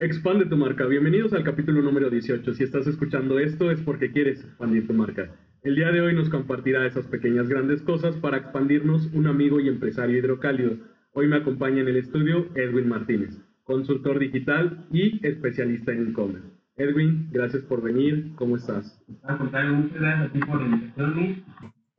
Expande tu marca. Bienvenidos al capítulo número 18. Si estás escuchando esto es porque quieres expandir tu marca. El día de hoy nos compartirá esas pequeñas grandes cosas para expandirnos un amigo y empresario hidrocálido. Hoy me acompaña en el estudio Edwin Martínez, consultor digital y especialista en e-commerce. Edwin, gracias por venir. ¿Cómo estás?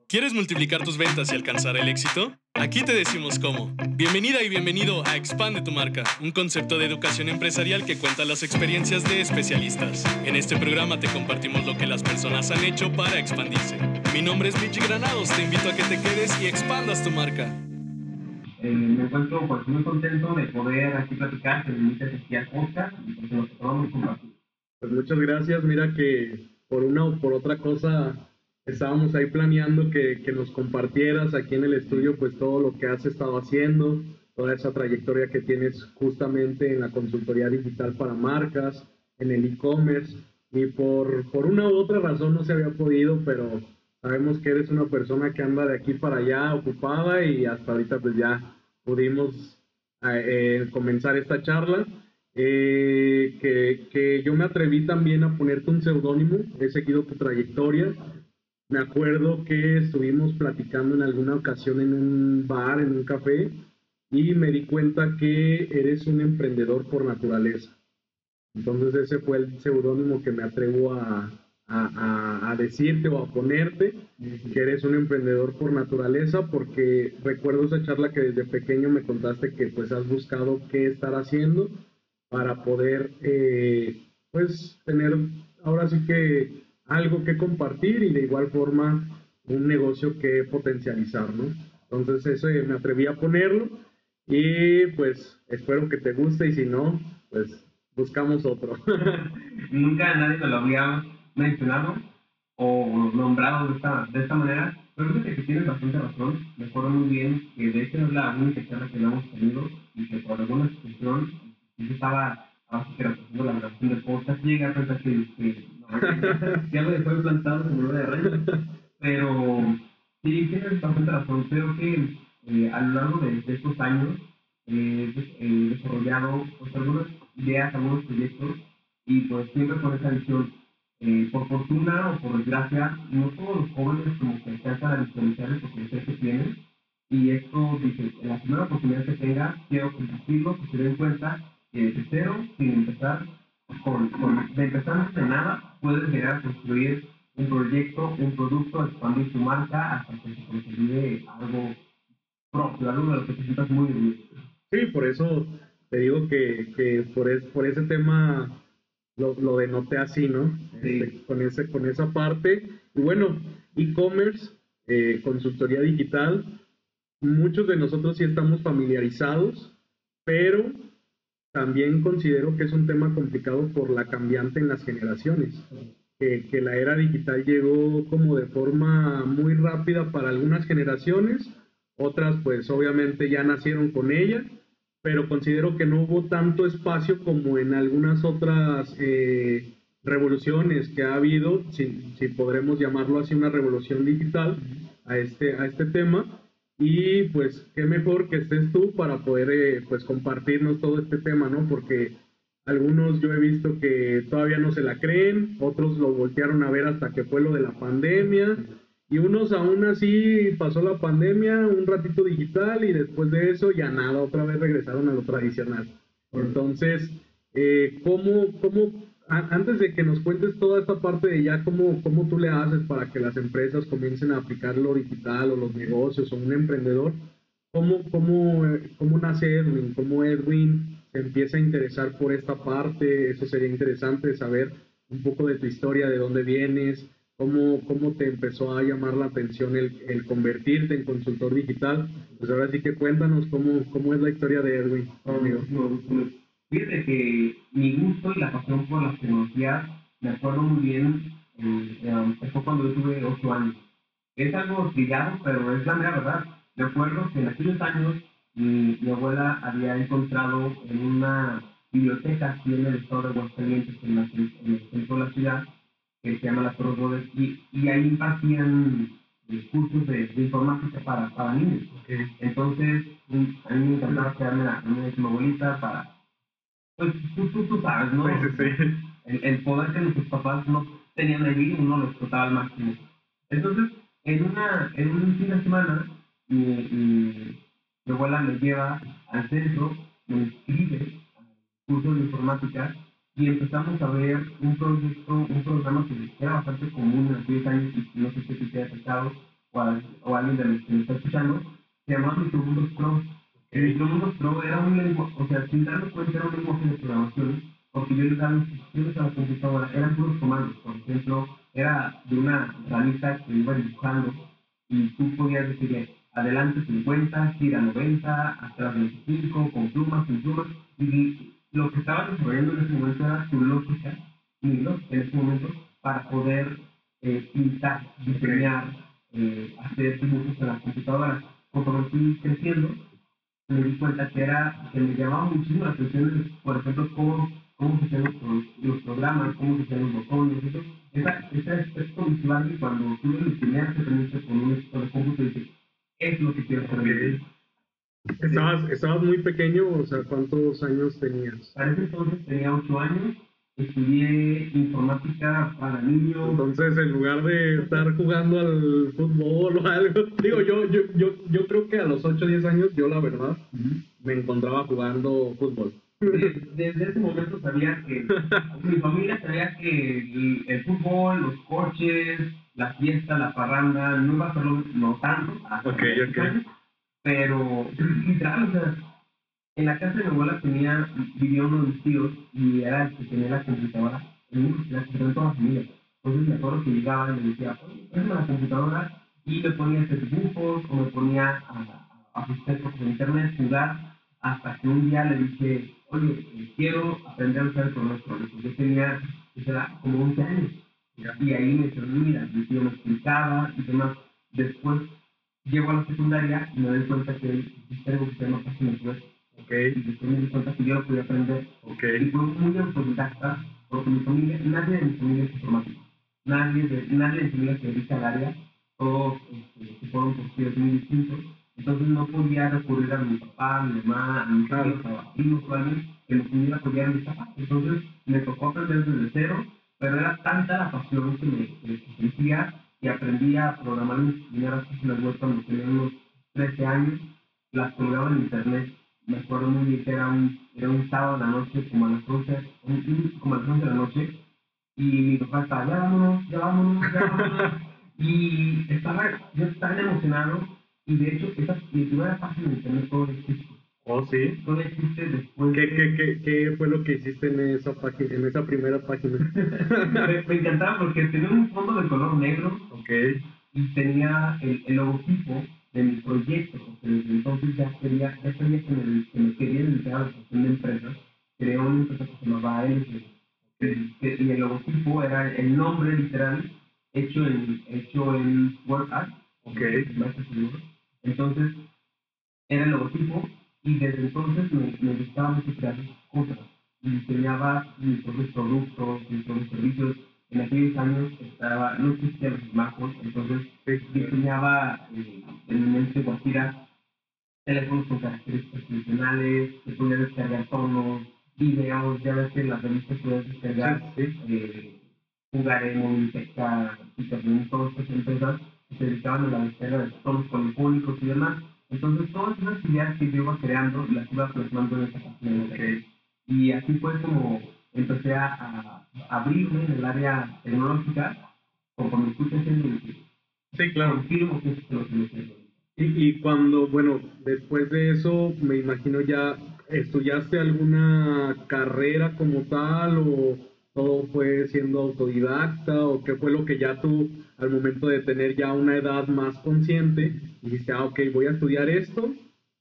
¿Quieres multiplicar tus ventas y alcanzar el éxito? Aquí te decimos cómo. Bienvenida y bienvenido a Expande tu marca, un concepto de educación empresarial que cuenta las experiencias de especialistas. En este programa te compartimos lo que las personas han hecho para expandirse. Mi nombre es Michi Granados, te invito a que te quedes y expandas tu marca. Eh, me encuentro pues, muy contento de poder aquí platicar, que me invites aquí al podcast y pues nos podamos compartir. Pues muchas gracias, mira que por una o por otra cosa estábamos ahí planeando que, que, nos compartieras aquí en el estudio pues todo lo que has estado haciendo, toda esa trayectoria que tienes justamente en la consultoría digital para marcas, en el e-commerce y por, por una u otra razón no se había podido, pero sabemos que eres una persona que anda de aquí para allá ocupada y hasta ahorita pues ya pudimos eh, comenzar esta charla. Eh, que, que yo me atreví también a ponerte un seudónimo, he seguido tu trayectoria, me acuerdo que estuvimos platicando en alguna ocasión en un bar, en un café, y me di cuenta que eres un emprendedor por naturaleza. Entonces ese fue el seudónimo que me atrevo a, a, a, decirte o a ponerte, que eres un emprendedor por naturaleza, porque recuerdo esa charla que desde pequeño me contaste que pues has buscado qué estar haciendo para poder eh, pues tener ahora sí que algo que compartir y de igual forma un negocio que potencializar, ¿no? Entonces eso me atreví a ponerlo y pues espero que te guste y si no, pues buscamos otro. Nunca nadie me lo había mencionado o nombrado de esta, de esta manera, fíjate que tienes bastante razón. Me acuerdo muy bien que de hecho es la única charla que hemos tenido y que por alguna situación yo estaba haciendo la grabación del podcast llega a pensar que, que lo dejó implantado como de rey. Pero sí, tienes bastante razón. Creo que eh, a lo largo de, estos años eh, he desarrollado pues, algunas ideas, algunos proyectos y pues siempre con esa visión. Eh, por fortuna o por desgracia, no todos los jóvenes como que alcanzan a visualizar el potencial que tienen y esto dice, en la primera oportunidad que tenga, quiero compartirlo, que se den cuenta que desde cero, sin empezar, con, con, de empezar de nada, puedes llegar a construir un proyecto, un producto, expandir tu marca hasta que se consigue algo propio, algo de lo que te sientas muy bien. Sí, por eso te digo que, que por, es, por ese tema lo, lo denoté así, ¿no? Sí. Este, con, ese, con esa parte. Y bueno, e-commerce, eh, consultoría digital, muchos de nosotros sí estamos familiarizados, pero también considero que es un tema complicado por la cambiante en las generaciones, que, la era digital llegó como de forma muy rápida para algunas generaciones, otras pues obviamente ya nacieron con ella, pero considero que no hubo tanto espacio como en algunas otras eh, revoluciones que ha habido, si, si podremos llamarlo así, una revolución digital a este, a este tema y pues qué mejor que estés tú para poder eh, pues compartirnos todo este tema, ¿no? Porque algunos yo he visto que todavía no se la creen, otros lo voltearon a ver hasta que fue lo de la pandemia y unos aún así pasó la pandemia, un ratito digital y después de eso ya nada, otra vez regresaron a lo tradicional. Entonces, eh, ¿cómo, cómo antes de que nos cuentes toda esta parte de ya cómo, cómo tú le haces para que las empresas comiencen a aplicar lo digital o los negocios o un emprendedor, ¿cómo, cómo, cómo nace Edwin? ¿Cómo Edwin se empieza a interesar por esta parte? Eso sería interesante saber un poco de tu historia, de dónde vienes, cómo, cómo te empezó a llamar la atención el, el convertirte en consultor digital. Pues ahora sí que cuéntanos cómo, cómo es la historia de Edwin. Amigo. Fíjate que mi gusto y la pasión por las tecnologías, me acuerdo muy bien, eh, eh, fue cuando yo tuve 8 años. Es algo trillado, pero es la mera verdad. Me acuerdo que en aquellos años mi, mi abuela había encontrado en una biblioteca aquí en el estado de Aguascalientes, en, en el centro de la ciudad, que se llama Las Torres y, y ahí impartían eh, cursos de, de, informática para, para niños. Okay. Entonces, a mí me encantaba quedarme a mi abuelita para pues tú, tú, tú sabes, ¿no? Sí, sí, sí. El, el poder que nuestros papás no tenían ahí, uno lo explotaba al máximo. Entonces, en, una, en un fin de semana, mi, mi, mi abuela me lleva al centro, me inscribe al curso de informática y empezamos a ver un proyecto, un programa que era bastante común en aquellos años y no sé si te haya afectado o, a- o alguien de los que me está escuchando, se llamaba Micromundos Pro. El Micromundos Pro era un lenguaje, o sea, sin darme cuenta era un lenguaje de programación, porque yo les daba instrucciones a la computadora, eran puros comandos, por ejemplo, era de una ranita que iba dibujando y tú podías decirle adelante 50, gira 90, atrás 25, con plumas, sin plumas, y lo que estaba desarrollando en ese momento era tu lógica, lógica en ese momento, para poder eh, pintar, diseñar, eh, hacer dibujos en la computadora. Conforme fui creciendo, me di cuenta que era que me llamaba muchísimo la atención, por ejemplo, cómo, cómo se hacían los, los programas, cómo se hacían los botones, eso. Esa, ese aspecto visual que cuando tuve mi primera experiencia con un de cómputo, dije, es lo que quiero hacer. en mi vida". Estabas, estabas muy pequeño, o sea, ¿cuántos años tenías? Para ese entonces tenía 8 años, estudié informática para niños. Entonces, en lugar de estar jugando al fútbol o algo, digo, yo, yo, yo, yo creo que a los 8 o 10 años, yo la verdad, me encontraba jugando fútbol. Desde, desde ese momento sabía que mi familia sabía que el, el fútbol, los coches, la fiesta, la parranda, no iba a hacerlo no tanto, hasta Ok, los ok. años, pero literal, o sea, en la casa de mi abuela tenía, vivía uno de mis tíos y era el que tenía la computadora, el la computadora en toda la familia. Entonces me acuerdo que llegaba y me decía, préstame la computadora y me ponía a hacer dibujos o me ponía a, a asistir por internet, jugar, hasta que un día le dije, oye, eh, quiero aprender a usar el programa electrónico. Yo tenía, pues, era como 11 años. Y ahí me dijeron, mira, mi tío me explicaba y demás. Después llego a la secundaria y me doy cuenta que existe algo que se llama páginas web. Ok, Y después me di cuenta que yo lo podía aprender. ok. Y fue muy autodidacta, porque mi familia, nadie de mi familia es informático. Nadie de, nadie de mi familia se dedica al área. Todos este, se fueron por tiros muy distintos. Entonces no podía recurrir a mi papá, a mi mamá, a mis Claro. tíos, a primos a alguien que me pudiera apoyar en mis zapatos. Entonces me tocó aprender desde cero, pero era tanta la pasión que me que sentía que aprendí a programar mis primeras páginas web cuando tenía unos 13 años. Las colgaba en internet. Me acuerdo muy bien que era un, era un sábado en la noche, como a las 11, un- un- como a las 11 de la noche, y mi papá estaba, ya vámonos, ya vámonos, ya vámonos. y estaba yo tan emocionado, y de hecho, esa, mi primera página de internet todo existe. Oh, sí. Todo existe después ¿Qué, de- qué, qué, ¿Qué fue lo que hiciste en esa página, en esa primera página? me, me encantaba porque tenía un fondo de color negro Ok, y tenía el, el logotipo de mi proyecto, porque desde entonces ya quería, ya sabía que me, que me quería dedicar a la gestión de empresas, creé una empresa que se llamaba ALG, y, que- y el logotipo era el nombre literal hecho en, hecho en WordArt, ok. entonces era el logotipo y desde entonces me, me gustaba mucho crear cosas y diseñaba mis propios productos, mis propios servicios. En aquellos años estaba, no existían los smartphones, entonces diseñaba eh, en mi mente Guajira teléfonos con características funcionales, que podía descargar tonos, videos, ya ves que en las revistas puedes descargar Sí, eh, Jugaremo, Minteca, Internet, todas estas empresas que se dedicaban a la descarga de tonos polifónicos y demás. Entonces todas esas ideas que yo iba creando las iba plasmando en esta página de internet. Y así fue como empecé a, a abrirme en el área tecnológica, conforme fui creciendo Sí, claro. confirmo que esto es lo que me quiero. Y, y cuando, bueno, después de eso, me imagino ya, ¿estudiaste alguna carrera como tal o todo fue siendo autodidacta o qué fue lo que ya tú, al momento de tener ya una edad más consciente, dijiste, ah, ok, voy a estudiar esto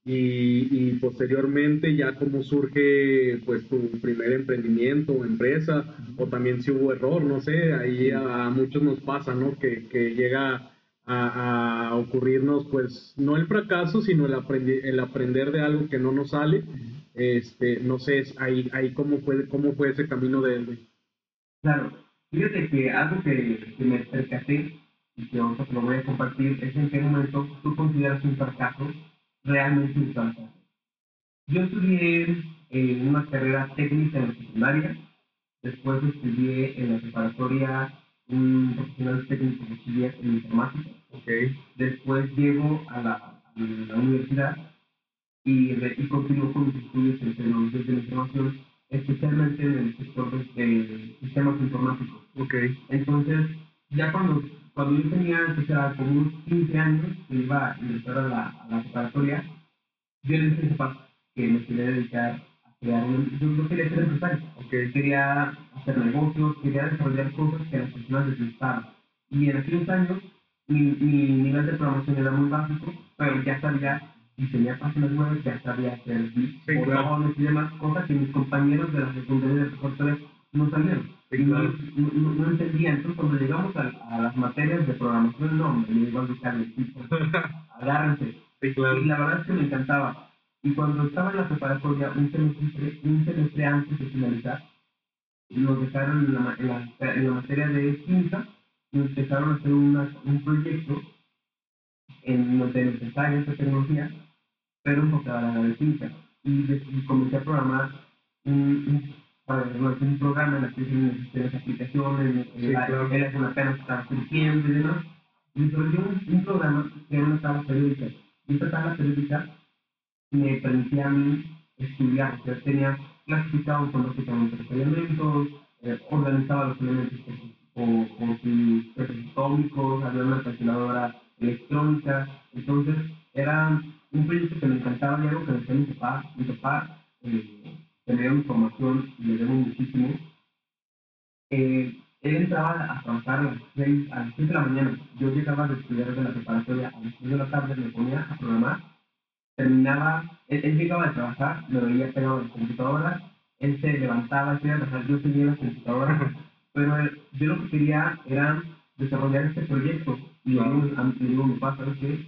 y, y posteriormente ya cómo surge pues tu primer emprendimiento o empresa o también si hubo error, no sé, ahí a, a muchos nos pasa, ¿no? Que, que llega a, a ocurrirnos, pues, no el fracaso, sino el, aprendi- el aprender de algo que no nos sale. Este, no sé, ahí, ahí cómo, fue, cómo fue ese camino de... Claro, fíjate que algo que, que me percaté y que ahorita te lo voy a compartir es en qué momento tú consideras un fracaso realmente un fracaso. Yo estudié en una carrera técnica en la secundaria. Después estudié en la preparatoria un profesional técnico de en informática. Okay. Después llego a la, a la universidad y, y continúo con mis estudios en tecnologías de la información, especialmente en el sector de, sistemas informáticos. Okay. Entonces, ya cuando, cuando yo tenía, o como unos 15 años, que iba a ingresar a la, a la preparatoria, yo le dije que me quería dedicar Yo, yo quería ser empresario, okay. quería hacer negocios, quería desarrollar cosas que a las personas les gustaban. Y en aquellos años, mi, mi nivel de programación era muy básico, pero ya sabía diseñar páginas web, ya sabía hacer sí, botones y demás cosas que mis compañeros de la secundaria de preparatoria no sabían. Sí, no, no, no, entendían. Entonces, cuando llegamos a, a, las materias de programación, no, me iba a buscar el tipo. Agárrense. Sí, claro. Y la verdad es que me encantaba. Y cuando estaba en la preparatoria, un semestre, un semestre antes de finalizar, nos dejaron en la, en la, en la materia de química, nos empezaron a hacer una, un proyecto en los de necesarios de tecnología, pero enfocado a la química. Y, y, comencé a programar un, un, un programa en el que se las aplicaciones, sí, la, claro. es una pena que estaba surgiendo y demás. Y desarrollé un, un programa que era una tabla periódica. Y esta tabla periódica me permitía a mí estudiar, o sea, tenía clasificado automáticamente los elementos, eh, organizaba los elementos por, por, sus atómicos, había una calculadora electrónica, entonces era un proyecto que me encantaba y algo que me decía mi papá, mi papá eh, tenía información y le debo muchísimo. Eh, él entraba a trabajar a las 6, a las 6 de la mañana, yo llegaba a estudiar de la preparatoria a las 6 de la tarde, me ponía a programar, terminaba, él, llegaba a trabajar, me veía pegado en la computadora, él se levantaba, se iba a trabajar, yo en la computadora, pero yo lo que quería era desarrollar este proyecto y a, le digo a mi papá, ¿sabes qué?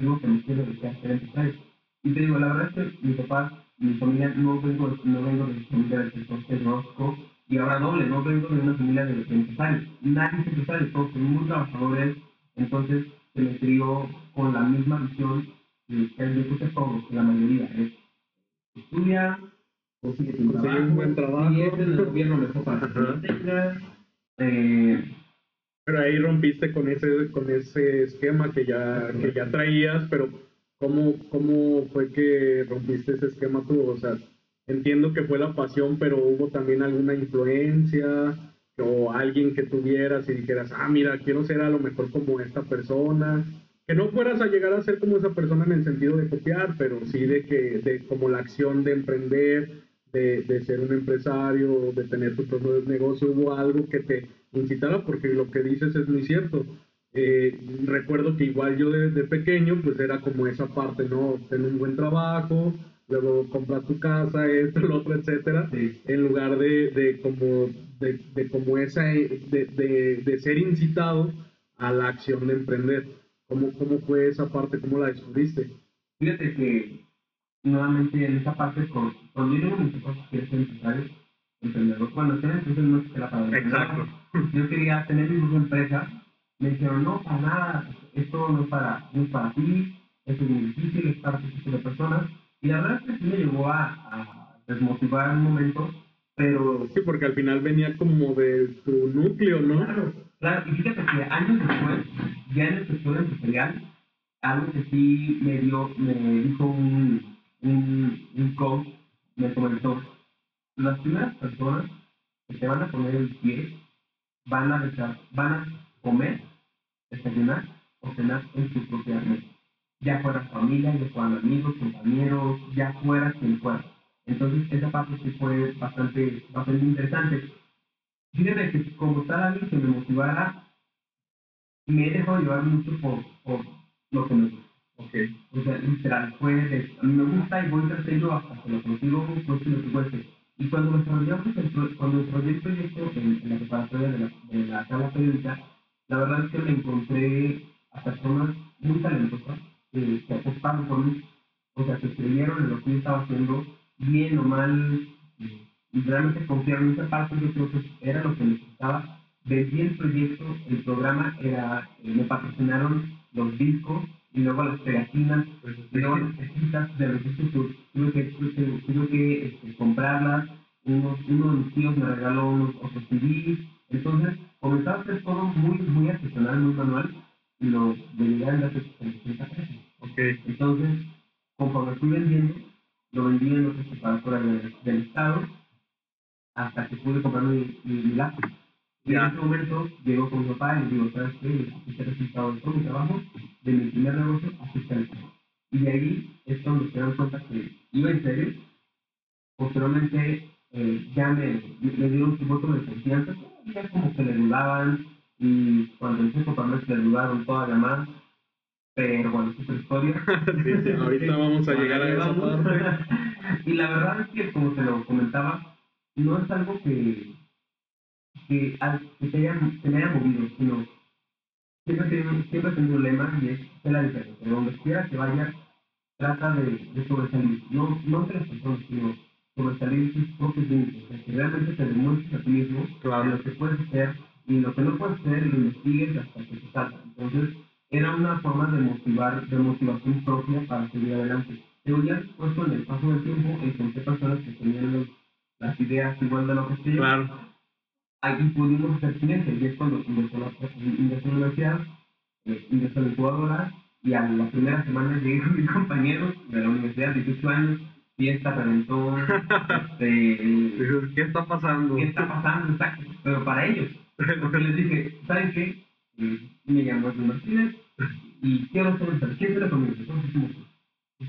Digo que me quiero dedicar a ser empresario. Y te digo, la verdad es que mi papá, mi familia, no vengo, no vengo de familia del sector tecnológico y ahora doble, no vengo de una familia de, empresarios. Nadie es empresario, todos son muy trabajadores, entonces se me crió con la misma visión puse todos, que la mayoría es estudia, consigue tu trabajo, un buen trabajo, y es en el gobierno mejor para que lo tengas. Eh, pero ahí rompiste con ese, con ese esquema que ya, que ya traías, pero ¿cómo, ¿cómo fue que rompiste ese esquema tú? O sea, entiendo que fue la pasión, pero hubo también alguna influencia o alguien que tuvieras y dijeras, ah, mira, quiero ser a lo mejor como esta persona. Que no fueras a llegar a ser como esa persona en el sentido de copiar, pero sí de que, de como la acción de emprender, de, de ser un empresario, de tener tu propio negocio, hubo algo que te incitara, porque lo que dices es muy cierto. Eh, recuerdo que igual yo desde pequeño, pues era como esa parte, ¿no? Tener un buen trabajo, luego comprar tu casa, esto, lo otro, etcétera, en lugar de, de como, de, de, como esa, de, de, de, ser incitado a la acción de emprender. ¿Cómo, ¿Cómo fue esa parte? ¿Cómo la descubriste? Fíjate que nuevamente en esa parte, con, cuando mis cosas que ser empresario, emprendedor, bueno, entonces no es que la palabra. Exacto. Yo quería tener mi propia empresa, me dijeron, no, para nada, esto no es para, no es para ti, esto es muy difícil, es para este tipo de personas. Y la verdad es que sí me llevó a, a desmotivar un momento, pero... Sí, porque al final venía como de tu núcleo, ¿no? Claro, claro, y fíjate que años después, ya en el sector empresarial, algo que sí me dio, me dijo un, un, un coach, me comentó, las primeras personas que te van a poner el pie van a, dejar, van a comer, desayunar o cenar en su propia mesa. Ya fuera familia, ya fueran amigos, compañeros, ya fuera quien fuera. Entonces, esa parte sí fue bastante, bastante interesante. Fíjate que como tal alguien que me motivara, me he dejado llevar mucho por, por lo que me gusta. Okay. O sea, literal, fue de, a mí me gusta y voy a ello hasta que lo consigo, pues lo que cueste y cuando desarrollamos el, cuando desarrollé el proyecto en, en la preparatoria de la, de la sala periódica, la verdad es que me encontré a personas muy talentosas que, que apostaron por mí, o sea, que creyeron en lo que yo estaba haciendo, bien o mal, y realmente confiaron en esa parte, yo creo que era lo que necesitaba. Vendí el proyecto, el programa era, eh, me patrocinaron los discos, y luego las pegatinas, y luego las cajitas de registro, tu- tuve que, tuve, tuve que este, comprarlas, unos, uno de mis tíos me regaló unos otros CDs, entonces comenzaba a hacer todo muy, muy artesanal, muy manual, y lo vendía en las 60 pesos. Ok. Entonces, conforme fui vendiendo, lo vendí en otras preparadoras del, del estado hasta que pude comprar mi, mi, mi lápiz. Y en ese momento llegó con mi papá y le digo, ¿sabes qué? El resultado de todo mi trabajo, de mi primer negocio, trabajo. Y de ahí es cuando se dan cuenta que iba en serio. Posteriormente eh, ya me, me dieron su voto de confianza, ya como que le dudaban y cuando a comprarme le dudaron todavía más. Pero bueno, es otra historia. Sí, ahorita vamos a llegar a esa parte. y la verdad es que, como te lo comentaba, no es algo que, que, que te, haya, te haya movido, sino siempre tenido, siempre tenido un lema y es ser la diferencia. De donde quiera que vaya, trata de, de sobresalir. No, no entre las personas, sino sobresalir sus propios límites. Que realmente te demuestres a ti mismo Claro. en lo que puedes hacer y lo que no puedes hacer lo investigues hasta que te salga. Entonces, era una forma de motivar, de motivación propia para seguir adelante. Pero ya después, con el paso del tiempo, encontré personas que tenían los- las ideas igual de lo que yo. Claro. Aquí pudimos hacer sinergia y es cuando ingresó a la, universidad, ingresó a la incubadora y a la primera semana llegué con mis compañeros de la universidad, 18 años, fiesta, reventón, este, ¿Qué está pasando? ¿qué está pasando? Exacto, pero para ellos. Porque les dije, ¿saben qué? Eh, Me llamo Martínez y quiero ser el ¿Quién quiere conmigo? Entonces hicimos eso. ¿Qué,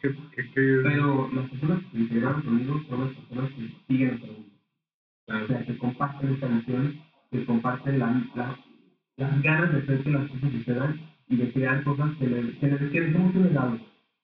qué, qué? Pero las personas que se integraron conmigo son las personas que siguen el mundo. Claro. O sea, que comparten esta misión, que comparten la, la- las ganas de hacer que las cosas sucedan y de crear cosas que le, que le, que le somos un legado.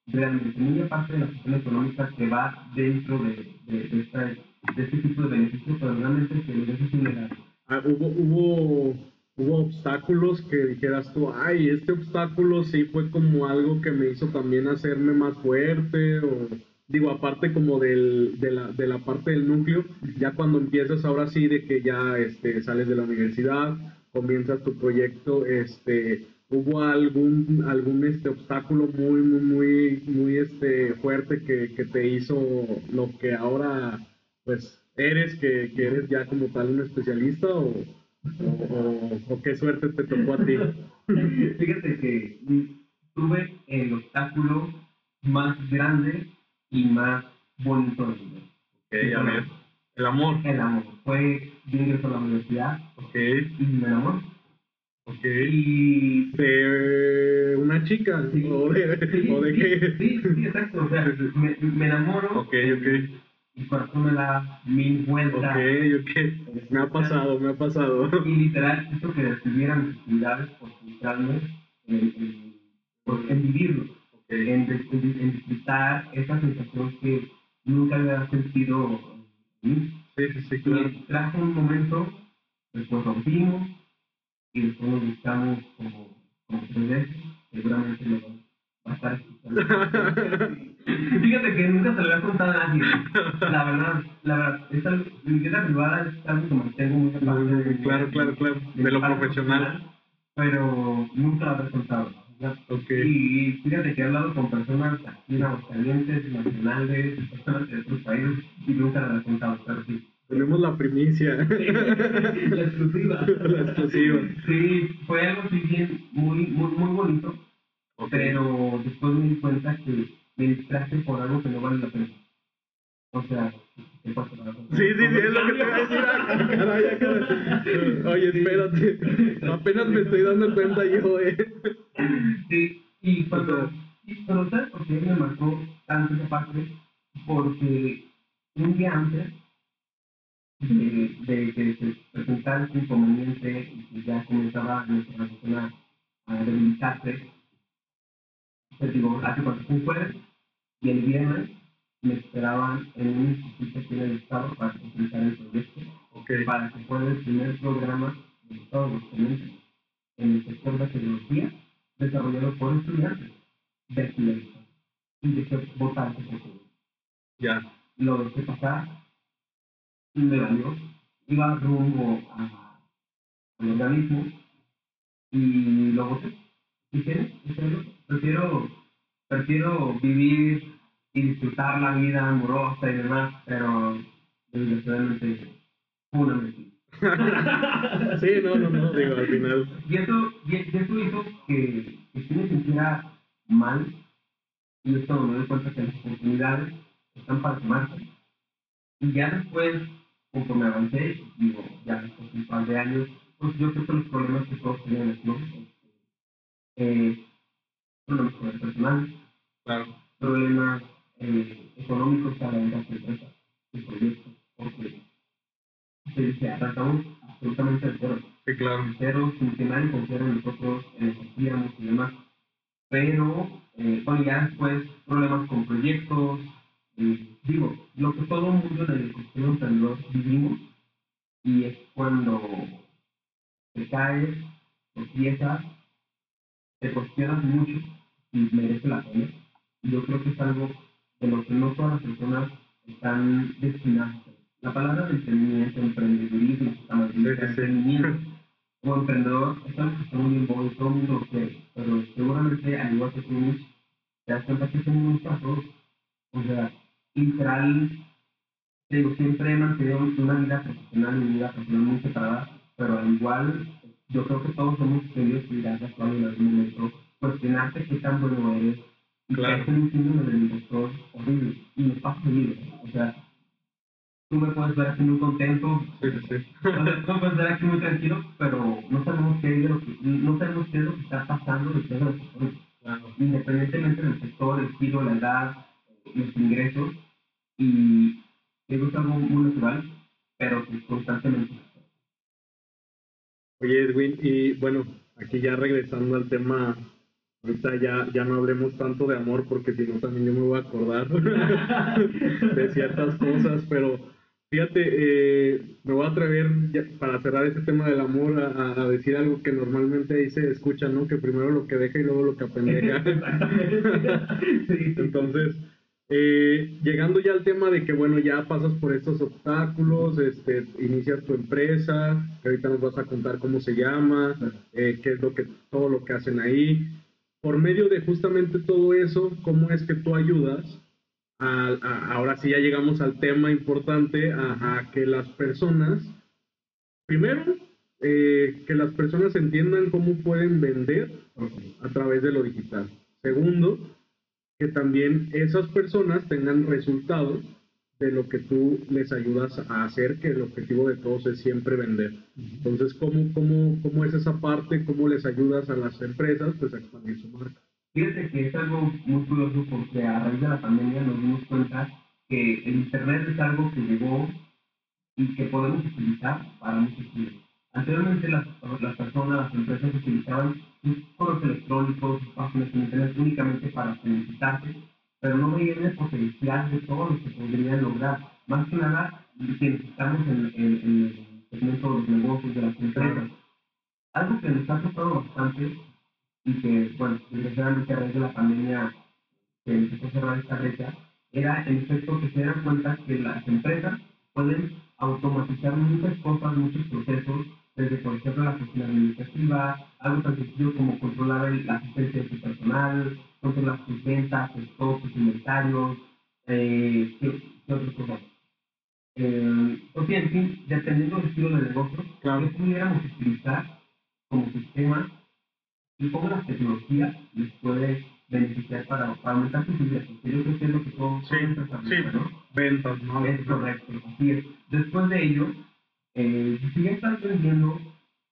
Realmente, muy aparte de la cuestión económica que va dentro de, de, de, esta, de este tipo de beneficios, pero realmente que le dejes un legado. Ah, hubo, hubo, hubo obstáculos que dijeras tú, ay, este obstáculo sí fue como algo que me hizo también hacerme más fuerte, o digo, aparte como del, de, la, de la parte del núcleo, ya cuando empiezas ahora sí de que ya este, sales de la universidad, comienzas tu proyecto, este, hubo algún, algún este, obstáculo muy, muy, muy, muy este, fuerte que, que te hizo lo que ahora, pues, eres, que, que eres ya como tal un especialista o, o, o- qué suerte te tocó a ti. Fíjate que tuve el obstáculo más grande y más bonito del mundo. Ok, a ver. El amor. El amor. Fue, yo ingreso a la universidad Ok, y me enamoré. ok. Y ¿De una chica? Sí. ¿O de, Sí, o de sí, qué? Sí, sí, exacto. O sea, me, me enamoro. Ok, ok. Mi corazón me da mil vueltas. Ok, ok. Me ha pasado, me ha pasado. Y literal, hizo que detuviera mis actividades por centrarme en, en, por- en vivirlo. En, en en disfrutar esa sensación que nunca había sentido en. Sí, sí, sí, claro. Y trajo un momento, después rompimos y después nos buscamos como, como tres veces. Seguramente lo va a estar escuchando. Fíjate que nunca se lo había contado a nadie. La verdad, la verdad, es algo, mi vida privada es algo que mantengo muy aparte de- Claro, claro, claro. De lo parte profesional. Pero nunca lo había contado. ¿verdad? Ok. Y fíjate que he hablado con personas aquí en Aguascalientes, nacionales, personas de otros países, y nunca lo había contado, pero sí. Tenemos la primicia. La exclusiva. La exclusiva. Sí, fue algo así bien, muy, muy, muy bonito, pero después me di cuenta que me distraje por algo que no vale la pena. O sea, ¿qué pasa? Sí, sí, sí, es lo que te iba a decir. Caray, caray. Oye, espérate. Apenas me estoy dando cuenta yo, eh. Sí, y cuando, y, pero ¿sabes por qué me marcó tanto esa parte? Porque un día antes de, de que se presentara este inconveniente y que ya comenzaba nuestra relación a, a debilitarse, te digo, hace cuánto fue un jueves y el viernes me esperaban en un instituto aquí en el estado para presentar el proyecto Ok. para que fuera el primer programa de Aguascalientes en el sector de tecnología desarrollado por estudiantes de aquí y de ser votantes por todos. Ya. Lo dejé pasar, me valió, iba rumbo a, al organismo y lo voté. ¿Y qué? ¿Qué es lo? prefiero, prefiero vivir y disfrutar la vida amorosa y demás, pero desgraciadamente una mentira. sí, no, no, no, digo, al final. Y eso, y eso hizo que, que sí me sintiera mal y esto me doy cuenta que las oportunidades están para tomarse. Y ya después, conforme avancé, digo, ya después de un par de años, pues yo creo que los problemas que todos tenemos, ¿no? Eh, problemas con el personal, claro. problemas eh, económicos para las empresas, el proyecto, porque se dice, tratamos absolutamente de cero. Sí, claro. Cero, sin que nadie confiara en nosotros, en lo que hacíamos y demás. Pero, eh, bueno, ya después, problemas con proyectos, eh, digo, lo que todo el mundo en el ecosistema emprendedor vivimos, y es cuando te caes, te piezas, te cuestionas mucho y merece la pena. Y yo creo que es algo de lo que no todas las personas están destinadas. La palabra de emprendimiento, emprendedurismo, emprendimiento como emprendedor es algo que está muy bueno, todo el mundo lo quiere, pero seguramente al igual que tú, te das cuenta que es un para todos. O sea, literal, digo, siempre he mantenido una vida profesional y una vida personal muy separada, pero al igual, yo creo que todos hemos tenido que actual en algún momento, cuestionarte qué tan bueno eres, claro. un síndrome del impostor horrible, y me pasa seguido, o sea, tú me puedes ver aquí muy contento, sí, sí. tú me puedes ver aquí muy tranquilo, pero no sabemos qué es lo que, no sabemos qué es lo que está pasando detrás de los claro. independientemente del sector, el giro, la edad, los ingresos, y eso es algo muy natural, pero que constantemente. Oye, Edwin, y bueno, aquí ya regresando al tema Ahorita ya, ya no hablemos tanto de amor porque si no también yo me voy a acordar de ciertas cosas, pero fíjate, eh, me voy a atrever para cerrar ese tema del amor a, decir algo que normalmente ahí se escucha, ¿no? Que primero lo que deja y luego lo que apendeja. Entonces, eh, llegando ya al tema de que, bueno, ya pasas por estos obstáculos, este, inicias tu empresa, que ahorita nos vas a contar cómo se llama, eh, qué es lo que, todo lo que hacen ahí por medio de justamente todo eso, cómo es que tú ayudas, ahora sí ya llegamos al tema importante, a, que las personas, primero, eh, que las personas entiendan cómo pueden vender a través de lo digital. Segundo, que también esas personas tengan resultados de lo que tú les ayudas a hacer, que el objetivo de todos es siempre vender. Entonces, ¿cómo, cómo, cómo es esa parte? ¿Cómo les ayudas a las empresas pues, a expandir su marca? Fíjate que es algo muy curioso porque a raíz de la pandemia nos dimos cuenta que el Internet es algo que llegó y que podemos utilizar para muchos fines. Anteriormente las, las personas, las empresas utilizaban sus correos electrónicos, sus páginas en Internet únicamente para publicitarse pero no veían el potencial de todo lo que podrían lograr. Más que nada, que estamos en, el segmento de los negocios, de las empresas. Algo que nos ha tocado bastante y que, bueno, desgraciadamente a raíz de la pandemia que empezó a cerrar esta brecha, era el efecto que se dan cuenta que las empresas pueden automatizar muchas cosas, muchos procesos, desde por ejemplo la gestión administrativa, algo tan sencillo como controlar la asistencia de su personal, controlar sus ventas, sus stocks, sus inventarios, eh, ¿qué, otras cosas? Eh, o sea, en fin, dependiendo del estilo de negocio, claro. que pudiéramos utilizar como sistema y cómo la tecnología les puede beneficiar para, para aumentar sus ingresos. Yo creo que es lo que todos sí, sí, ¿no? Ventas, ¿no? Es correcto, así es. Después de ello, eh, si ya estás vendiendo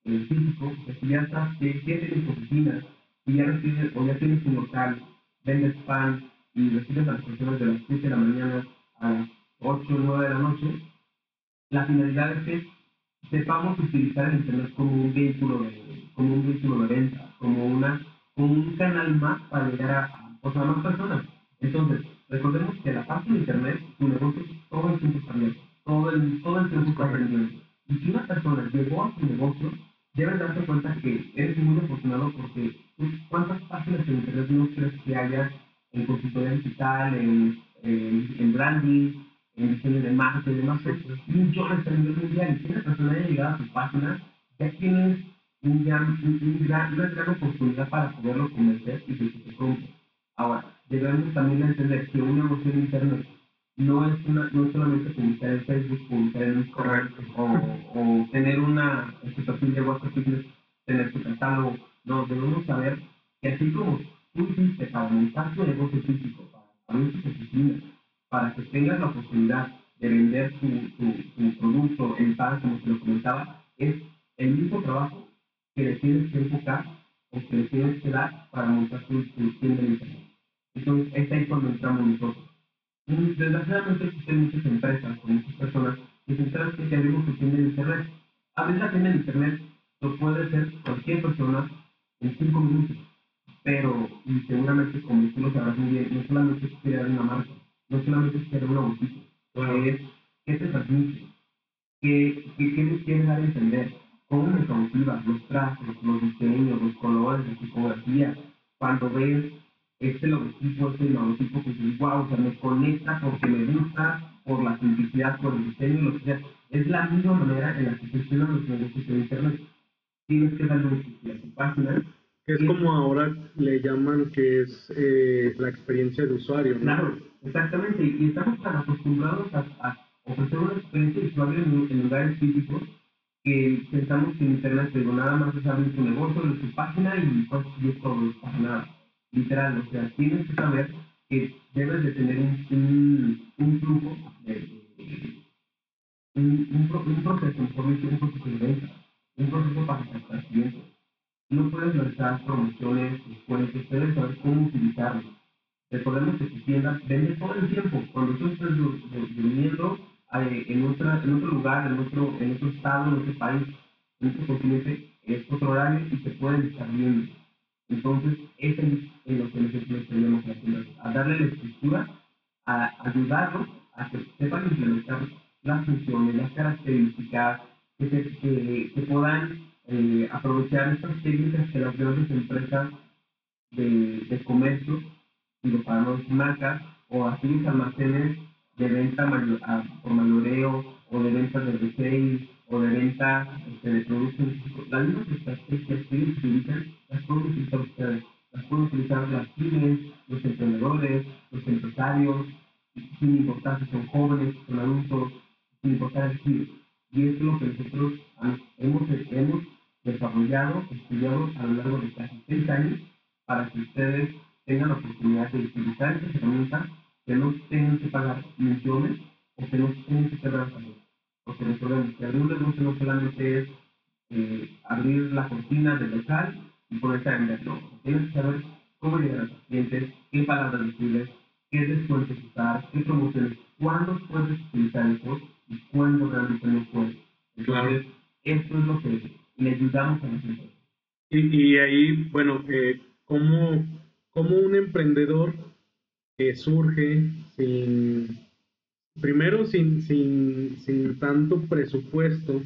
el físico, si ya estás, si ya tienes oficinas, si ya recibes o ya tienes un local, vendes pan y recibes a las personas de las 7 de la mañana a las 8 o 9 de la noche, la finalidad es que sepamos utilizar el Internet como un vehículo de, como un vehículo de venta, como, una, como un canal más para llegar a, o sea, más personas. Entonces, recordemos que la parte de Internet, tu negocio todo el tiempo está abierto, todo el, todo el tiempo está aprendiendo. Y si una persona llegó a tu negocio, debes darte cuenta que eres muy afortunado porque ¿cuántas páginas en Internet no crees que haya en consultoría digital, en, en, branding, en diseño de marketing, demás? Millones a nivel mundial. Y si una persona haya llegado a tu página, ya tienes un gran, un, gran, una gran oportunidad para poderlo convencer y que se compre. Ahora, debemos también entender que un negocio en Internet no es, una, no es solamente publicar en Facebook, publicar en Instagram o, o tener una situación de WhatsApp tener su catálogo. No, debemos saber que así como tú hiciste para montar tu negocio físico, para abrir tus oficinas, para que tengas la oportunidad de vender tu, tu, producto en pan, como se lo comentaba, es el mismo trabajo que le tienes que enfocar o que le tienes que dar para montar tu, tienda de internet. Entonces, es ahí cuando entramos nosotros. Desgraciadamente existen muchas empresas o muchas personas que se que abrimos su tienda internet. Abrir la tienda de internet lo puede hacer cualquier persona en cinco minutos. Pero, y seguramente como tú lo sabrás muy bien, no solamente es crear una marca, no solamente es crear una boutique, es qué te transmite, qué, qué, qué les quieres dar a entender, cómo me cautiva, los trazos, los diseños, los colores, la tipografía, cuando ves este logotipo, este logotipo que dices, wow, o sea, me conecta porque me gusta, por la simplicidad, por el diseño, lo que sea. Es la misma manera en la que funcionan los negocios de Internet. Tienes que darle a tu página. Que es como ahora le llaman que es eh, la experiencia de usuario. Claro, exactamente. Y estamos tan acostumbrados a, ofrecer una experiencia de usuario en, lugares físicos que pensamos que en Internet, pero nada más es abrir tu negocio, en tu página y pues, y es todo, para nada literal, o sea, tienes que saber que debes de tener un, un, flujo, un, un, proceso, un proceso de venta, un proceso para captar clientes. No puedes lanzar promociones, descuentos, debes saber cómo utilizarlos. Recordemos que tu tienda vende todo el tiempo. Cuando tú estás durmiendo eh, en, otra, en otro lugar, en otro, en otro estado, en otro país, en otro continente, es otro horario y te pueden estar viendo entonces, eso es lo que nosotros tenemos que hacer, a darle la estructura, a ayudarlos a que sepan implementar las funciones, las características, que, se, que, puedan eh, aprovechar estas técnicas que las grandes empresas de, de comercio, digo, para las marcas, o así los almacenes de venta por mayoreo, o de venta de retail, o de venta este, de productos. Las mismas estrategias que utilizan las pueden utilizar ustedes. Las pueden utilizar las pymes, los emprendedores, los empresarios, sin importar si son jóvenes, son adultos, sin importar el giro. Y es lo que nosotros hemos, hemos desarrollado, estudiado a lo largo de casi seis años para que ustedes tengan la oportunidad de utilizar estas herramientas que no tengan que pagar millones o que no tengan que cerrar salud. Porque recordemos que abrir un negocio no solamente es eh, abrir la cortina del local y ponerse a vender, no. Tienes que saber cómo llegar a tus clientes, qué palabras decirles, qué descuentos usar, qué promociones, cuándo puedes utilizar eso y cuándo realmente no puedes. Entonces, esto es lo que le ayudamos a empresas. Y, y ahí, bueno, eh, ¿cómo, ¿cómo un emprendedor que surge sin primero sin, sin, sin tanto presupuesto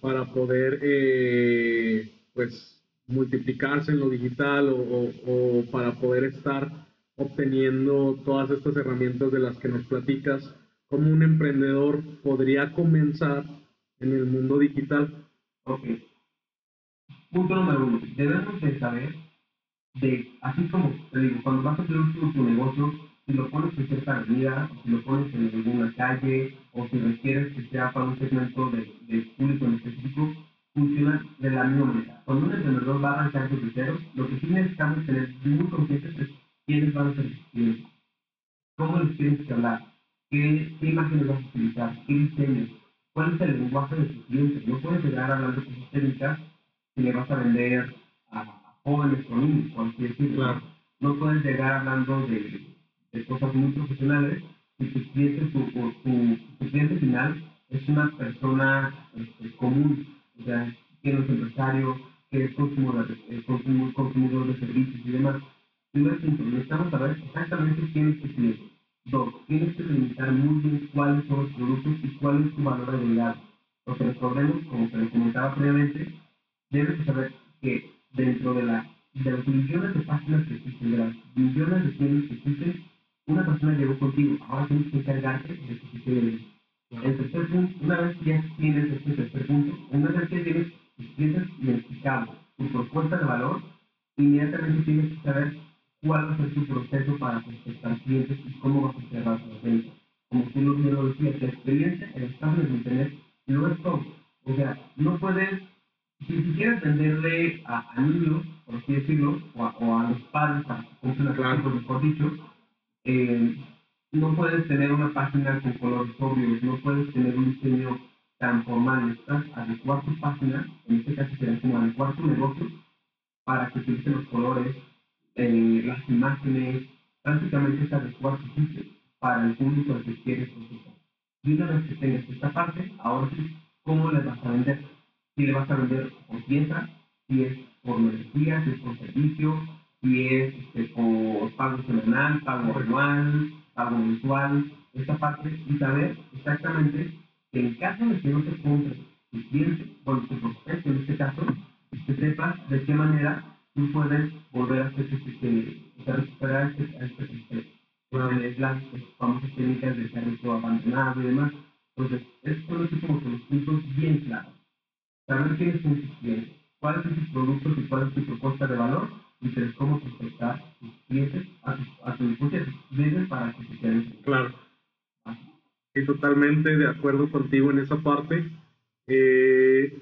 para poder eh, pues multiplicarse en lo digital o, o, para poder estar obteniendo todas estas herramientas de las que nos platicas, ¿cómo un emprendedor podría comenzar en el mundo digital? Ok. Punto número uno. Debemos de saber de, así como te digo, cuando vas a hacer tu negocio, si lo pones en cierta avenida, o si lo pones en alguna calle, o si requieres que sea para un segmento de, de público en específico, funciona de la misma manera. Cuando un emprendedor va a arrancar desde cero, lo que sí necesitamos tener muy conscientes es quiénes van a ser sus clientes, cómo les tienes que hablar, qué, qué imágenes vas a utilizar, qué diseños, cuál es el lenguaje de sus clientes. No puedes llegar hablando cosas técnicas si le vas a vender a, jóvenes o niños, por así decirlo. No puedes llegar hablando de de cosas muy profesionales y tu cliente, tu, tu, cliente final es una persona este, común, o sea, que no es empresario, que es consumidor, consumidor de servicios y demás. Primero, necesitamos saber exactamente quién es tu cliente. Dos, tienes que delimitar muy bien cuáles son los productos y cuál es tu valor agregado. Porque recordemos, como se les comentaba previamente, debes saber que dentro de, la, de las millones de páginas que existen, de las millones de tiendas que existen, una persona llegó contigo, ahora tienes que encargarte de se quede El tercer punto, una vez que ya tienes este tercer punto, una vez que tienes tus clientes identificados, tu propuesta de valor, inmediatamente tienes que saber cuál va a ser tu proceso para prospectar clientes y cómo vas a cerrar las ventas. Como tú lo lo decías, la experiencia, el estado de internet no es todo. O sea, no puedes, si, quieres venderle a, a, niños, por así decirlo, o a, o a los padres para que compren a mejor dicho, eh, no puedes tener una página con colores obvios, no puedes tener un diseño tan formal, necesitas adecuar tu página, en este caso sería como adecuar tu negocio para que utilicen los colores, eh, las imágenes, prácticamente es adecuar tu sitio para el público al que quieres consultar. Y una vez que tengas esta parte, ahora sí, ¿cómo le vas a vender? Si le vas a vender por pieza, si es por energía, si es por servicio, si es este, por pago semanal, pago anual, pago mensual, esta parte, y saber exactamente que en caso de que no se compre tu cliente, bueno, tu prospecto en este caso, que sepas de qué manera tú puedes volver a hacer que, que, recuperar este, este prospecto. es las famosas técnicas de servicio abandonado y demás. Entonces, estos son así como que los puntos bien claros. Saber quiénes son tus clientes, cuáles son tus productos y cuál es tu propuesta de valor saber cómo prospectar tus clientes a tu, a tu, a para que se queden. Claro. Y totalmente de acuerdo contigo en esa parte. Eh,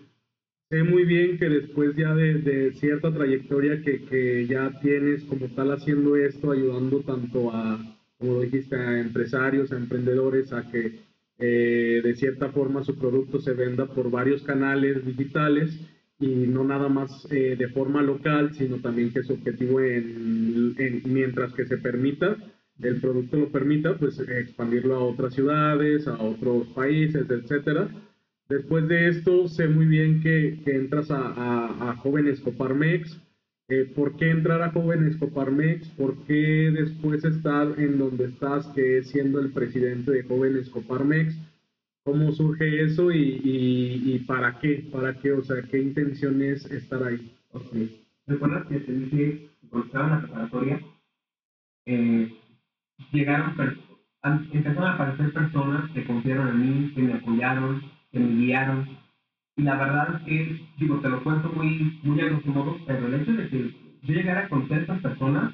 sé muy bien que después ya de, cierta trayectoria que, que, ya tienes como tal haciendo esto, ayudando tanto a, como dijiste, a empresarios, a emprendedores, a que eh, de cierta forma su producto se venda por varios canales digitales y no nada más eh, de forma local, sino también que su objetivo en, mientras que se permita, el producto lo permita, pues expandirlo a otras ciudades, a otros países, etcétera. Después de esto, sé muy bien que, que entras a, a, a, Jóvenes Coparmex. Eh, ¿Por qué entrar a Jóvenes Coparmex? ¿Por qué después estar en donde estás, que es siendo el presidente de Jóvenes Coparmex? ¿Cómo surge eso y, y, y, para qué? ¿Para qué? O sea, ¿qué intención es estar ahí? Ok. ¿Recuerdas que te dije cuando estaba en la preparatoria? Eh, llegaron, empezaron a aparecer personas que confiaron en mí, que me apoyaron, que me guiaron. Y la verdad es que, digo, te lo cuento muy, muy a grosso modo, pero el hecho de que yo llegara a conocer estas personas,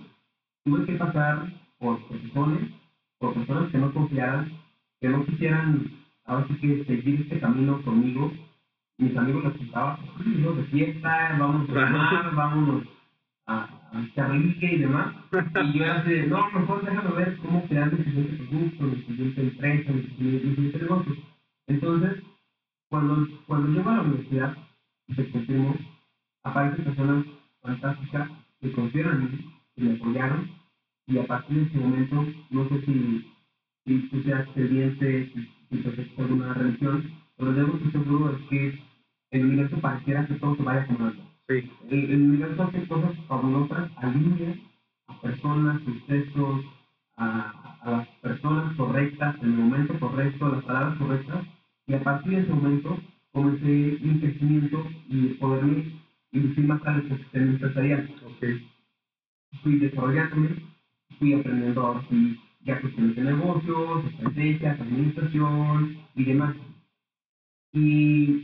tuve que pasar por personas, por personas que no confiaran, que no quisieran, ahora sí que seguir este camino conmigo. Mis amigos les gustaba, de fiesta, vamos a tomar, vámonos a, a y demás. Y yo era así, no, mejor déjame ver cómo crear mi siguiente producto, mi siguiente empresa, mi siguiente negocio. Entonces, cuando, cuando llego a la universidad y te confirmo, aparecen personas fantásticas que confiaron en mí, que me apoyaron, y a partir de ese momento, no sé si, si tú seas creyente, si, te por una religión, pero lo que estoy seguro es que el universo pareciera que todo se vaya acomodando. Sí. El, el, universo hace cosas fabulosas, alinea a personas, sucesos, a, a las personas correctas, en el momento correcto, las palabras correctas, y a partir de ese momento comencé mi crecimiento y poderme inducir más al sistema empresarial. Okay. Fui desarrollándome, fui aprendiendo ahora sí ya cuestiones de negocios, estrategias, administración y demás. Y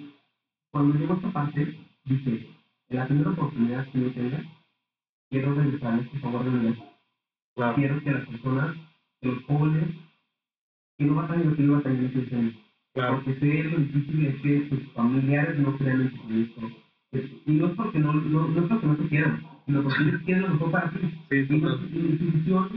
cuando llego a esta parte, dije, en la primera oportunidad que yo tenga, quiero regresar este favor de mi claro. Quiero que las personas, los jóvenes, que no a tener que iba a tener ese Claro. Porque sé lo difícil es que sus familiares no crean en su proyecto. Y no es porque no, no, no es porque no se quieran, sino porque ellos quieren lo mejor para ti. Sí, y no, la institución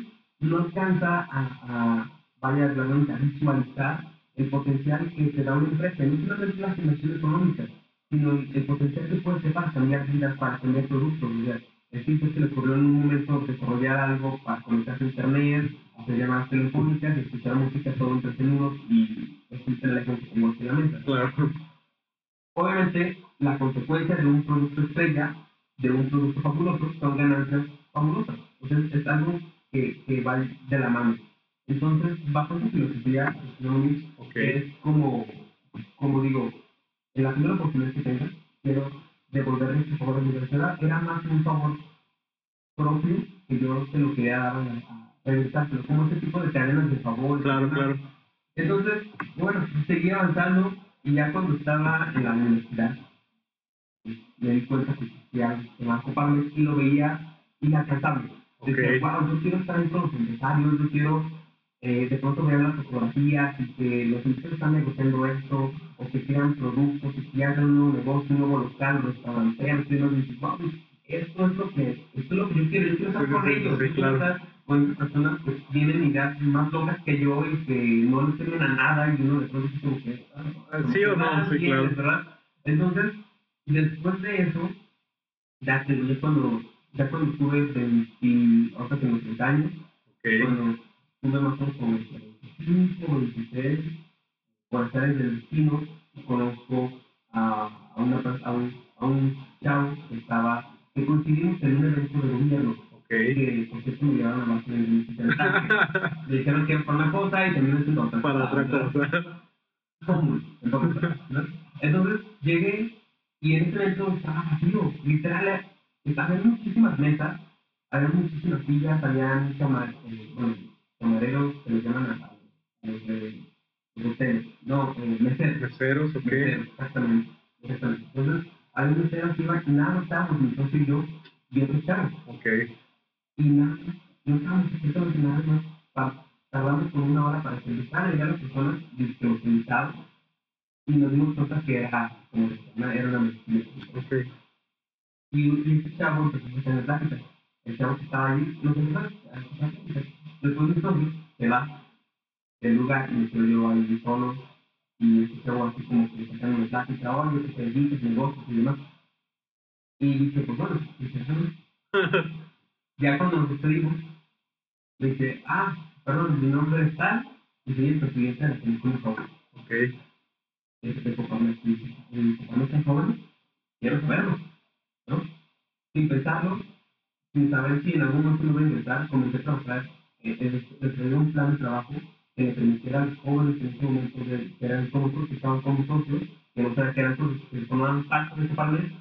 no alcanza a, a vaya a visualizar el potencial que te da una empresa, no solamente la generación económica, sino el, potencial que puede ser para cambiar vidas, para cambiar productos. El tipo que le ocurrió en un momento desarrollar algo para conectarse a internet, hacer llamadas telefónicas, escuchar música todo entretenidos y existe la la mesa. Claro. Obviamente, la consecuencia de un producto estrella, de un producto fabuloso, son ganancias fabulosas. Entonces, es algo que, que va de la mano. Entonces, bajo esa filosofía, okay. es como, como digo, en la primera oportunidad que tenga, quiero devolverle ese favor a mi universidad. Era más un favor propio que yo se lo quería dar a, pero como ese tipo de cadenas de favor. Claro, claro. Entonces, bueno, seguí avanzando y ya cuando estaba en la universidad, me di cuenta que existía el Banco Parmes y lo veía inalcanzable. Decía, Ok. wow, yo quiero estar ahí con los empresarios, yo quiero eh, de pronto ver las fotografías y que los empresarios están negociando esto, o que crean productos, que hagan un nuevo negocio, un nuevo local, restaurante, y uno dice, wow, pues, esto es lo que, esto es lo que yo quiero, yo quiero estar con ellos, sí, claro. personas que tienen ideas más locas que yo y que no le sirven a nada y uno de pronto dice como que, ah, Sí o no, sí, claro. ¿verdad? Entonces, después de eso, ya que ya cuando, ya cuando tuve 20, ahora tengo 30 años, Ok. cuando tuve más o menos como 25 o 26, por estar en el destino, conozco a, a, una, a, un, a un chavo que estaba, que coincidimos en un evento de gobierno, Ok. que por cierto me llevaron a base de mi Me dijeron que para una cosa y también haciendo otra Para otra cosa. Entonces, ¿no? Entonces llegué y en ese evento estaba vacío, literal, había muchísimas mesas, había muchísimas sillas, había camar, eh, bueno, camareros que les llaman a, los de los hoteles, no, eh, meseros, Meseros, ok. meseros, exactamente, exactamente. Entonces, había un mesero que iba y nada, estábamos mi socio y yo, y otro chavo, Ok. y nada, no estábamos absolutamente nada más, pa- tardamos por una hora para empezaran a las personas, que los invitados, y nos dimos cuenta que era como era una mentira. Ok. Y, y este chavo empezó a hacer plática. El chavo que estaba ahí, nos empezó a escuchar plática. Después de entonces, se va del lugar y me quedo yo ahí solo. Y este chavo así como que sacando una plática, oye, que te dediques, negocios y demás. Y dije, pues bueno, interesante. Ya cuando nos despedimos, me dice, ah, perdón, mi nombre es tal, y soy el presidente de la película joven. Ok. Este papá me dice, papá no está joven, quiero saberlo, ¿no? Sin pensarlo, sin saber si en algún momento lo voy a intentar, comencé a trabajar, eh, un plan de trabajo que le permitiera a los jóvenes en ese momento, de, que eran nosotros, que estaban como socios, que no sabían que eran socios, que formaban parte de ese panel,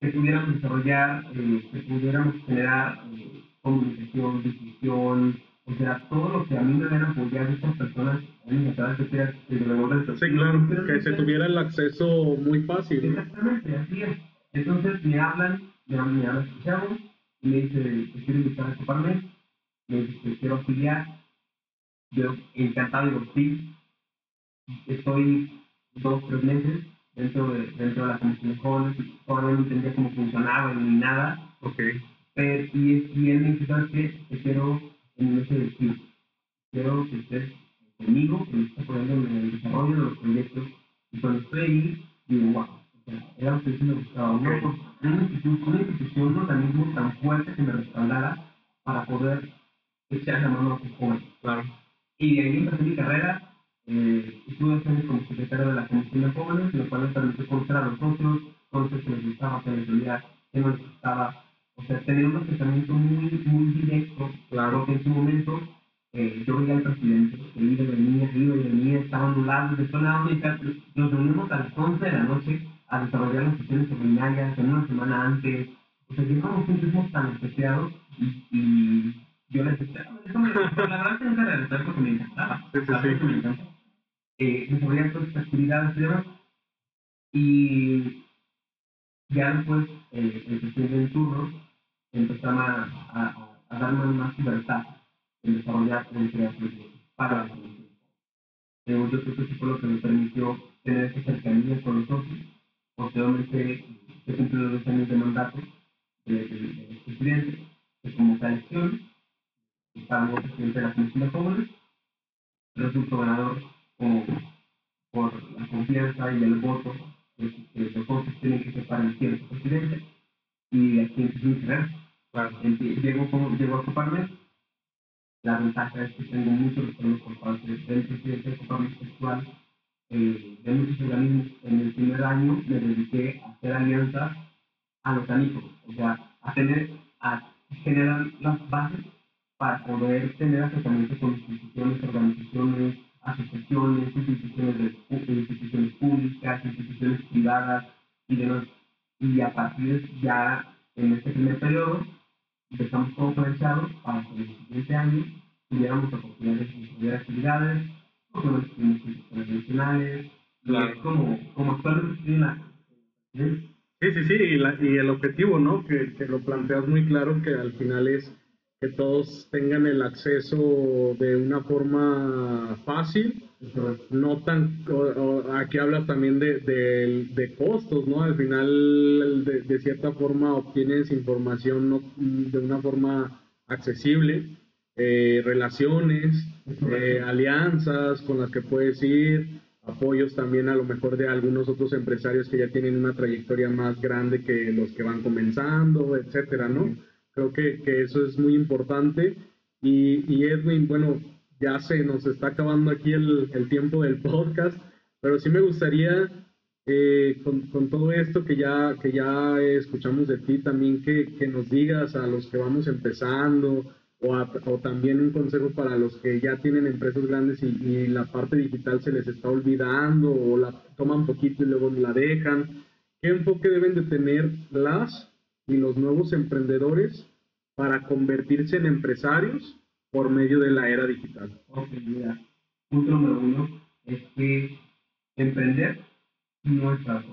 que pudiéramos desarrollar, eh, que pudiéramos generar eh, comunicación, difusión, o sea, todo lo que a mí me habían apoyado estas personas, a mí me encantaba que sea el devolver Sí, claro. Que se tuviera el acceso muy fácil. Exactamente, así es. Entonces me hablan, me hablan, me hablan chavo, y me dice, te quiero invitar a ocuparme, me dice, te quiero afiliar, yo encantado digo, sí, estoy dos, tres meses dentro de, dentro de la comisión de jóvenes, todavía no entendía cómo funcionaba ni nada, Ok. pero, y, y él me dice, ¿sabes qué? Te quiero en ese destino. Quiero que estés conmigo, que me estés apoyando en el desarrollo de los proyectos. Y cuando estoy ahí, digo, wow, era lo que me gustaba. Una, una, institución, una institución, un organismo tan fuerte que me respaldara para poder echar la mano a sus jóvenes. Claro. Y de ahí empecé mi carrera. Eh, estuve dos años como secretario de la Comisión de Jóvenes, lo cual me permitió conocer a los socios, conocer qué les gustaba, qué les dolía, qué no les gustaba. O sea, tener un acercamiento muy, muy directo. Claro. Porque en su momento eh, yo veía al presidente, que iba y venía, iba y venía, estaban anulados, de zona única. Nos reunimos a las 11 de la noche a desarrollar las sesiones ordinarias en una semana antes. O sea, llevamos un ritmo tan especiado y, y yo les decía, "Ah, eso me- la verdad es que nunca realizar porque me encantaba. Sí, sí, sí. que me encanta. Eh, desarrollar todas estas actividades y demás. Y ya después, eh, el presidente en turno empezaron a, a, a darme más libertad en desarrollar en crear proyectos para la comunidad. Eh, yo creo que eso fue lo que me permitió tener esa cercanía con los socios. Posteriormente, se cumplieron los dos años de mandato de, de, de presidente, se convocó a elecciones, estaba nuevo presidente de la Comisión de Jóvenes, resultó ganador como por la confianza y el voto que, que los socios tienen que ser para a su presidente, y aquí. Claro. Empie- Llego, como, llego a ocuparme. La ventaja es que tengo muchos respaldos por parte del presidente de Coparmex actual, eh, de muchos organismos. En el primer año me dediqué a hacer alianzas a los amigos, o sea, a tener, a generar las bases para poder tener acercamiento con instituciones, organizaciones, asociaciones, instituciones, de, instituciones públicas, instituciones privadas y demás. Y a partir de ya en este primer periodo empezamos todo planchado para que en el siguiente año tuviéramos oportunidades de desarrollar actividades, como los Claro. como, en la ¿sí? Sí, sí, sí, y, la- y el objetivo, ¿no? Que, que lo planteas muy claro, que al final es que todos tengan el acceso de una forma fácil, no tan, o- o aquí hablas también de, de- de costos, ¿no? Al final, de, de cierta forma, obtienes información no- de una forma accesible, eh, relaciones, eh, alianzas con las que puedes ir, apoyos también a lo mejor de algunos otros empresarios que ya tienen una trayectoria más grande que los que van comenzando, etcétera, ¿no? Creo que, que eso es muy importante. Y, y Edwin, bueno, ya se nos está acabando aquí el, el tiempo del podcast, pero sí me gustaría, eh, con, con todo esto que ya, que ya escuchamos de ti, también que, que nos digas a los que vamos empezando, o, a- o también un consejo para los que ya tienen empresas grandes y, y la parte digital se les está olvidando, o la toman poquito y luego la dejan. ¿Qué enfoque deben de tener las y los nuevos emprendedores para convertirse en empresarios por medio de la era digital? Ok, mira, punto número uno es que emprender no es todos.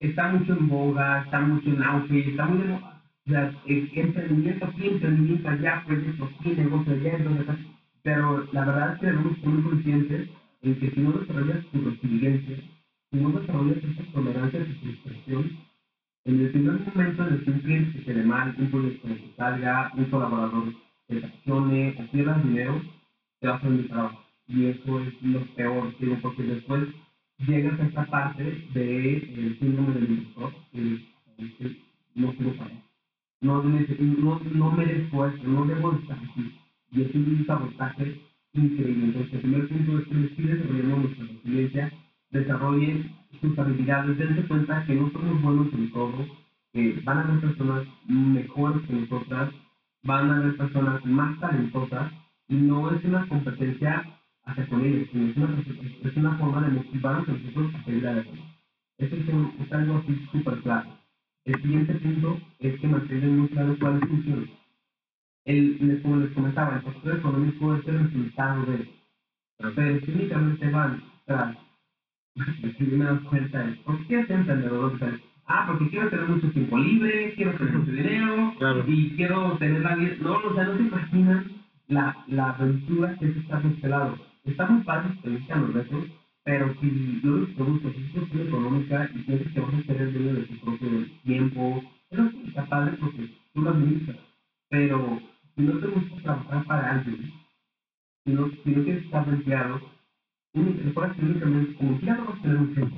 Está mucho en boga, está mucho en auge, está muy. O sea, emprendimiento aquí, emprendimiento allá, proyecto aquí, negocio allá, entonces. Pero la verdad es que debemos ser muy conscientes en que si no desarrollas tu resiliencia, si no desarrollas esa tolerancia a tu frustración, en el primer momento en el que un cliente se quede mal, un proyecto te salga, un colaborador te traicione o pierdas dinero, te vas a mi trabajo. Y eso es lo peor, porque después llegas a esta parte del síndrome del impostor, que que no quiero pagar. No, no, no merezco esto, no debo de estar aquí. Y es un sabotaje increíble. Entonces, el primer punto es que les pide desarrollando nuestra resiliencia, desarrollen sus habilidades, dense cuenta que no somos buenos en todo, que van a haber personas mejores que nosotras, van a haber personas más talentosas, y no es una competencia hacia con ellos, sino es una, es una forma de motivarnos a nosotros a seguir adelante. Eso es, un- es algo así súper claro. El siguiente punto es que mantengan muy claro cuál es función. El, como les comentaba, el factor económico es el resultado de pero si únicamente van tras si me das cuenta de por qué ser emprendedor ah porque quiero tener mucho tiempo libre quiero tener mucho dinero Claro. y quiero tener la vida. No o sea no se imaginan la, la aventura que es estar de este lado. Está muy padre experiencia los retos pero si no los productos es cuestión económica y piensas que vas a el dueño de tu propio tiempo eso sí está padre porque tú lo administras pero si no te gusta trabajar para alguien si no, si no quieres estar empleado, únicamente, puedes únicamente, como empleado vas a tener un tiempo,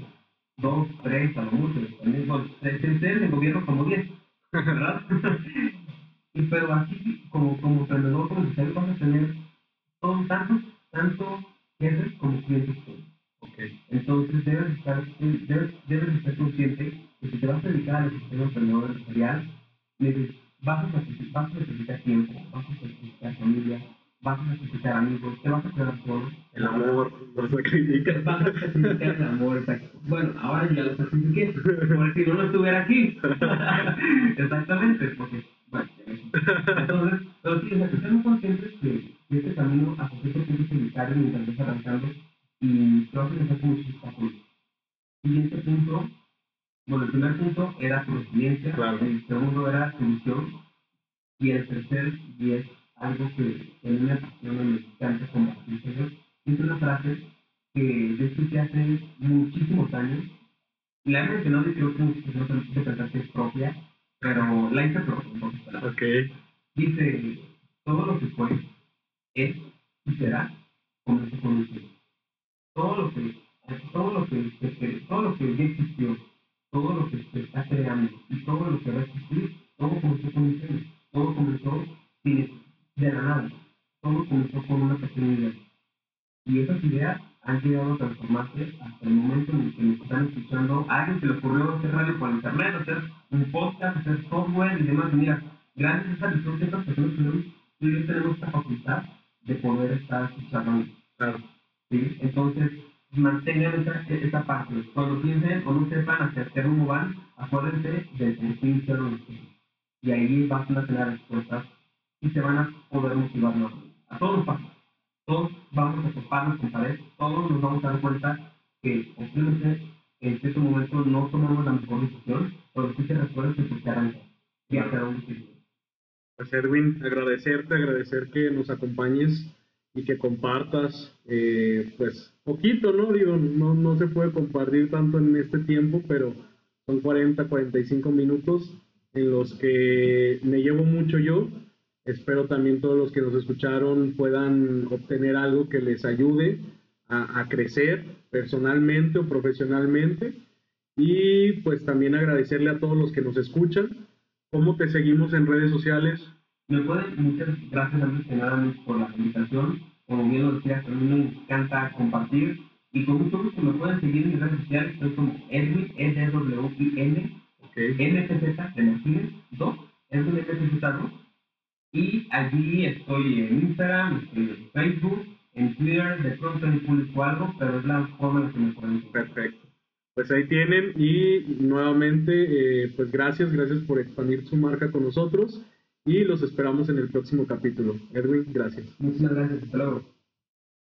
dos, tres, a lo mucho, también, se entiende en el gobierno como diez, ¿verdad? Y, pero aquí, como, como emprendedor, como empresario, vas a tener todo, tanto, tanto jefes como clientes. Okay. Entonces debes estar, debes, debes estar consciente que si te vas a dedicar al sistema emprendedor empresarial, vas a, necesitar, vas a necesitar tiempo, vas a necesitar familia, vas a necesitar amigos, te vas a quedar solo. El amor, no se critica. Vas a sacrificar el amor, exacto. Bueno, ahora ya lo sacrifiqué, porque si no, no estuviera aquí. Exactamente, porque, bueno, entonces, pero sí, o sea, que seamos conscientes que que este camino a poquito que evitar mientras vas arrancando y vas a empezar con muchos obstáculos. Siguiente punto, bueno, el primer punto era tu resiliencia, Claro. el segundo era visión, y el tercer, y es algo que que a mí me encanta compartir, es una frase que yo escuché hace muchísimos años, la he mencionado y creo que han de pensar que es propia, pero la hice propia, en pocas palabras. Ok. Dice, todo lo que fue, es y será, comenzó con un. Todo lo que, todo lo que, que- todo lo que ya existió, todo lo que está creando y todo lo que va a existir, todo comenzó con sueño. Todo comenzó sin, de la nada. Todo comenzó con una pequeña idea. Y esas ideas han llegado a transformarse hasta el momento en el que nos están escuchando. A alguien se le ocurrió hacer radio por internet, hacer un podcast, hacer software y demás. Mira, gracias a esa visión que estas personas tenemos, tú y yo tenemos esta facultad de poder estar escuchando. Claro. ¿Sí? Entonces, mantengan esa, esa parte. Cuando piensen o no sepan hacia qué rumbo van, acuérdense del hicieron esto. Y ahí van a tener respuestas y se van a poder motivar. A todos nos pasa. Todos vamos a toparnos con pared, todos nos vamos a dar cuenta que posiblemente en cierto momento no tomamos la mejor decisión, pero sí te recuerdas que te harán y hacia dónde Pues Edwin, agradecerte, agradecer que nos acompañes y que compartas, eh, pues poquito, ¿no? Digo, no, no se puede compartir tanto en este tiempo, pero son 40, 45 minutos en los que me llevo mucho yo. Espero también todos los que nos escucharon puedan obtener algo que les ayude a, a crecer personalmente o profesionalmente. Y pues también agradecerle a todos los que nos escuchan. ¿Cómo te seguimos en redes sociales? Me pueden, muchas gracias antes que nada por la invitación. Como bien lo decías, a mí me encanta compartir. Y con mucho gusto me pueden seguir en mis redes sociales. Estoy como Edwin, e d w i n. MTZ de Martínez 2, Edwin MTZ 2. Y allí estoy en Instagram, estoy en Facebook, en Twitter, de pronto en publico algo, pero es la forma en que me pueden seguir. Perfecto. Pues ahí tienen y nuevamente, eh, pues gracias, gracias por expandir su marca con nosotros y los esperamos en el próximo capítulo. Edwin, gracias. Muchas gracias, hasta luego.